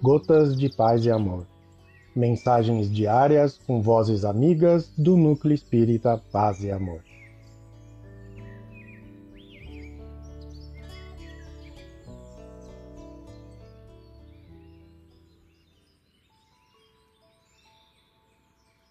Gotas de Paz e Amor. Mensagens diárias com vozes amigas do Núcleo Espírita Paz e Amor.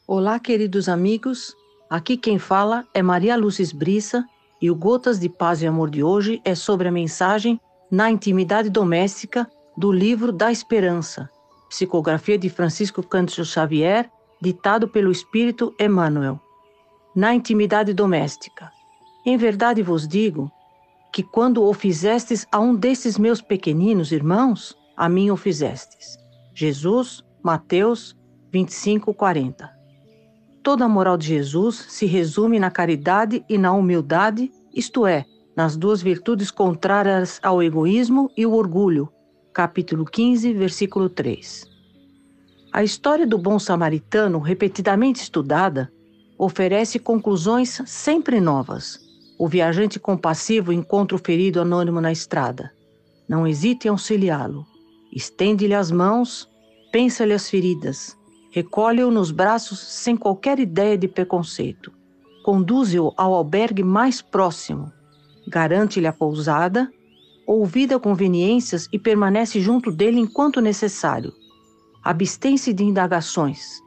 Olá, queridos amigos. Aqui quem fala é Maria Lúcia Brissa e o Gotas de Paz e Amor de hoje é sobre a mensagem Na Intimidade Doméstica do livro da Esperança, psicografia de Francisco Cândido Xavier, ditado pelo Espírito Emmanuel. Na intimidade doméstica. Em verdade vos digo que quando o fizestes a um desses meus pequeninos irmãos, a mim o fizestes. Jesus, Mateus 25, 40. Toda a moral de Jesus se resume na caridade e na humildade, isto é, nas duas virtudes contrárias ao egoísmo e o orgulho, capítulo 15, versículo 3. A história do bom samaritano, repetidamente estudada, oferece conclusões sempre novas. O viajante compassivo encontra o ferido anônimo na estrada. Não hesite em auxiliá-lo. Estende-lhe as mãos, pensa-lhe as feridas, recolhe-o nos braços sem qualquer ideia de preconceito. Conduze-o ao albergue mais próximo. Garante-lhe a pousada ouvida conveniências e permanece junto dele enquanto necessário. Abstém-se de indagações.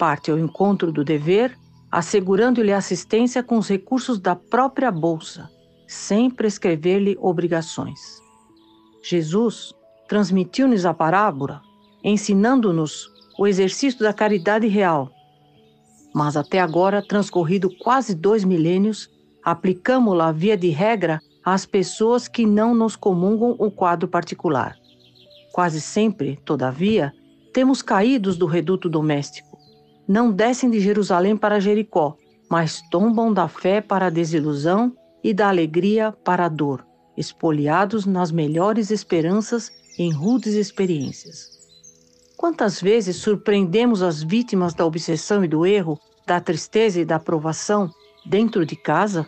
Parte ao encontro do dever, assegurando-lhe assistência com os recursos da própria bolsa, sem prescrever-lhe obrigações. Jesus transmitiu-nos a parábola, ensinando-nos o exercício da caridade real. Mas até agora, transcorrido quase dois milênios, aplicamos-la via de regra às pessoas que não nos comungam o quadro particular. Quase sempre, todavia, temos caídos do reduto doméstico. Não descem de Jerusalém para Jericó, mas tombam da fé para a desilusão e da alegria para a dor, espoliados nas melhores esperanças em rudes experiências. Quantas vezes surpreendemos as vítimas da obsessão e do erro, da tristeza e da provação dentro de casa?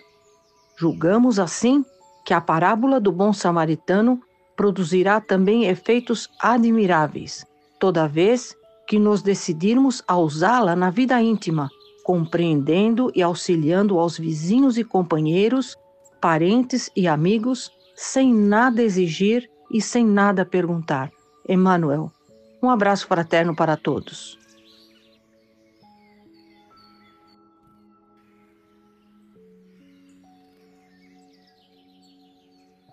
Julgamos assim que a parábola do bom samaritano produzirá também efeitos admiráveis, toda vez que nos decidirmos a usá-la na vida íntima, compreendendo e auxiliando aos vizinhos e companheiros, parentes e amigos, sem nada exigir e sem nada perguntar. Emmanuel, um abraço fraterno para todos.